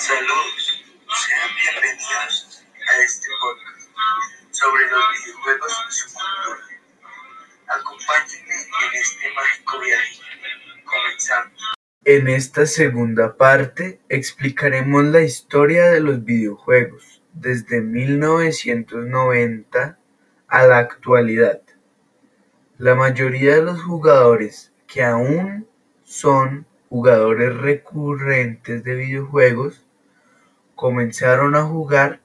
Saludos, sean bienvenidos a este podcast sobre los videojuegos y su cultura. Acompáñenme en este mágico viaje. Comenzamos. En esta segunda parte explicaremos la historia de los videojuegos desde 1990 a la actualidad. La mayoría de los jugadores que aún son jugadores recurrentes de videojuegos comenzaron a jugar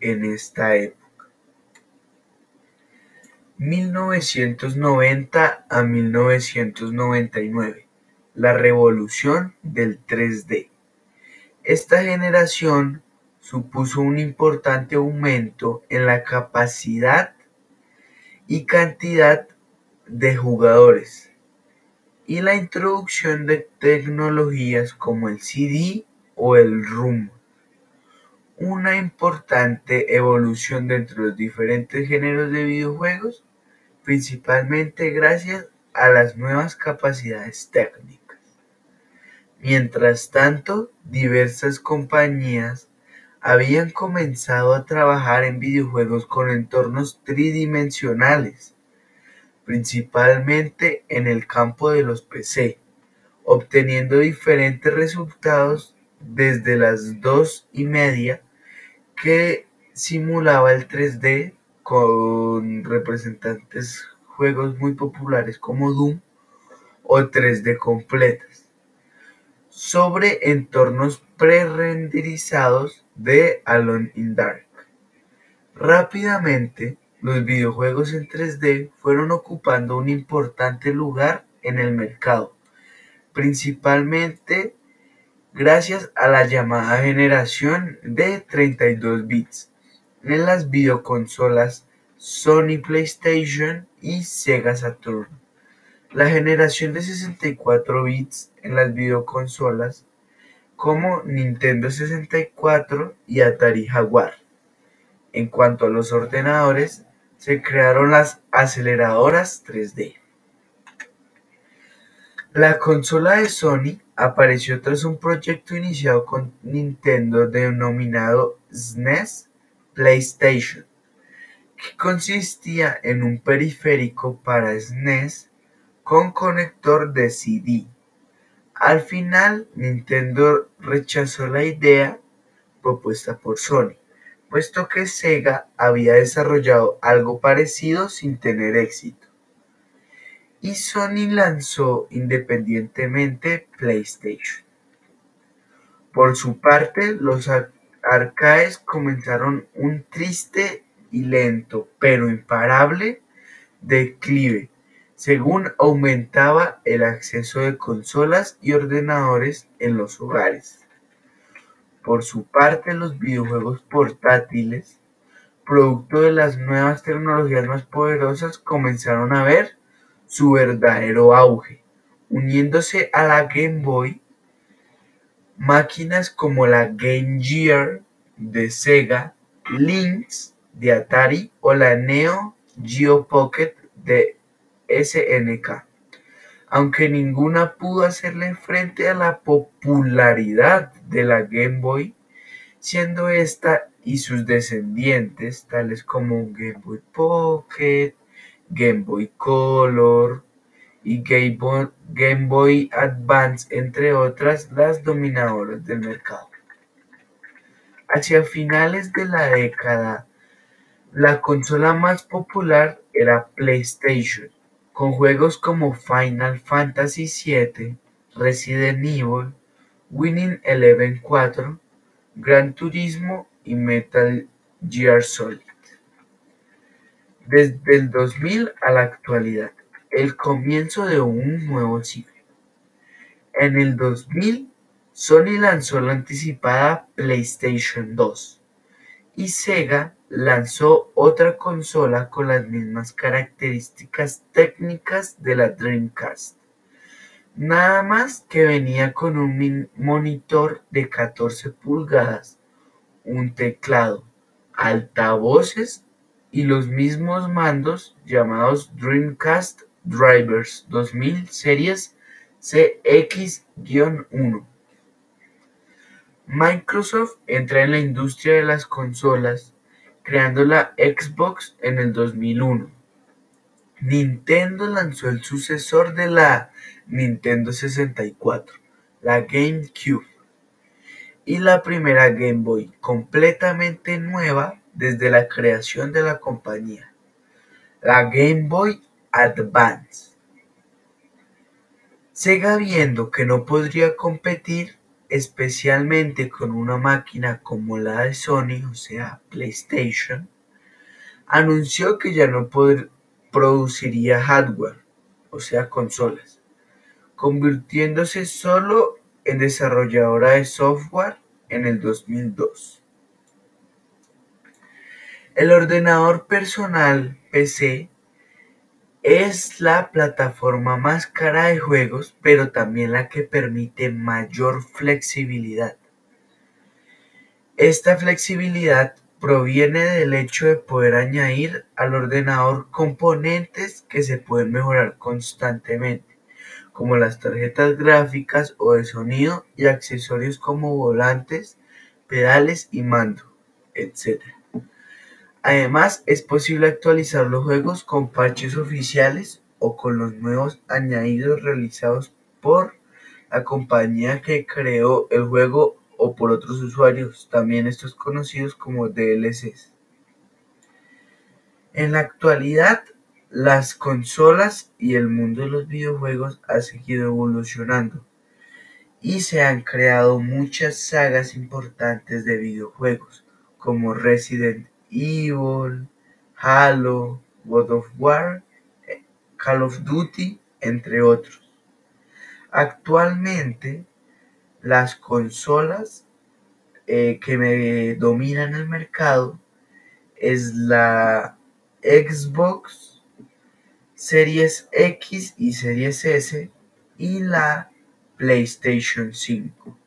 en esta época. 1990 a 1999. La revolución del 3D. Esta generación supuso un importante aumento en la capacidad y cantidad de jugadores y la introducción de tecnologías como el CD o el ROM. Una importante evolución dentro de los diferentes géneros de videojuegos, principalmente gracias a las nuevas capacidades técnicas. Mientras tanto, diversas compañías habían comenzado a trabajar en videojuegos con entornos tridimensionales, principalmente en el campo de los PC, obteniendo diferentes resultados desde las dos y media que simulaba el 3D con representantes juegos muy populares como Doom o 3D completas sobre entornos pre-renderizados de Alone in Dark. Rápidamente, los videojuegos en 3D fueron ocupando un importante lugar en el mercado, principalmente gracias a la llamada generación de 32 bits en las videoconsolas Sony PlayStation y Sega Saturn. La generación de 64 bits en las videoconsolas como Nintendo 64 y Atari Jaguar. En cuanto a los ordenadores, se crearon las aceleradoras 3D. La consola de Sony apareció tras un proyecto iniciado con Nintendo denominado SNES PlayStation, que consistía en un periférico para SNES con conector de CD. Al final, Nintendo rechazó la idea propuesta por Sony, puesto que Sega había desarrollado algo parecido sin tener éxito. Y Sony lanzó independientemente PlayStation. Por su parte, los arcades comenzaron un triste y lento, pero imparable, declive según aumentaba el acceso de consolas y ordenadores en los hogares. Por su parte, los videojuegos portátiles, producto de las nuevas tecnologías más poderosas, comenzaron a ver su verdadero auge, uniéndose a la Game Boy, máquinas como la Game Gear de Sega, Lynx de Atari o la Neo Geo Pocket de SNK, aunque ninguna pudo hacerle frente a la popularidad de la Game Boy, siendo esta y sus descendientes, tales como Game Boy Pocket, Game Boy Color y Game Boy, Advance, entre otras, las dominadoras del mercado. Hacia finales de la década, la consola más popular era PlayStation, con juegos como Final Fantasy VII, Resident Evil, Winning Eleven 4, Gran Turismo y Metal Gear Solid. Desde el 2000 a la actualidad, el comienzo de un nuevo ciclo. En el 2000, Sony lanzó la anticipada PlayStation 2 y Sega lanzó otra consola con las mismas características técnicas de la Dreamcast. Nada más que venía con un monitor de 14 pulgadas, un teclado, altavoces y los mismos mandos llamados Dreamcast Drivers 2000 series CX-1. Microsoft entra en la industria de las consolas creando la Xbox en el 2001. Nintendo lanzó el sucesor de la Nintendo 64, la GameCube, y la primera Game Boy completamente nueva desde la creación de la compañía, la Game Boy Advance. Sega viendo que no podría competir especialmente con una máquina como la de Sony, o sea, PlayStation, anunció que ya no produciría hardware, o sea, consolas, convirtiéndose solo en desarrolladora de software en el 2002. El ordenador personal PC es la plataforma más cara de juegos, pero también la que permite mayor flexibilidad. Esta flexibilidad proviene del hecho de poder añadir al ordenador componentes que se pueden mejorar constantemente, como las tarjetas gráficas o de sonido y accesorios como volantes, pedales y mando, etc. Además, es posible actualizar los juegos con parches oficiales o con los nuevos añadidos realizados por la compañía que creó el juego o por otros usuarios, también estos conocidos como DLCs. En la actualidad, las consolas y el mundo de los videojuegos ha seguido evolucionando y se han creado muchas sagas importantes de videojuegos como Resident Evil, Halo, God of War, Call of Duty, entre otros. Actualmente, las consolas eh, que me dominan el mercado es la Xbox Series X y Series S y la PlayStation 5.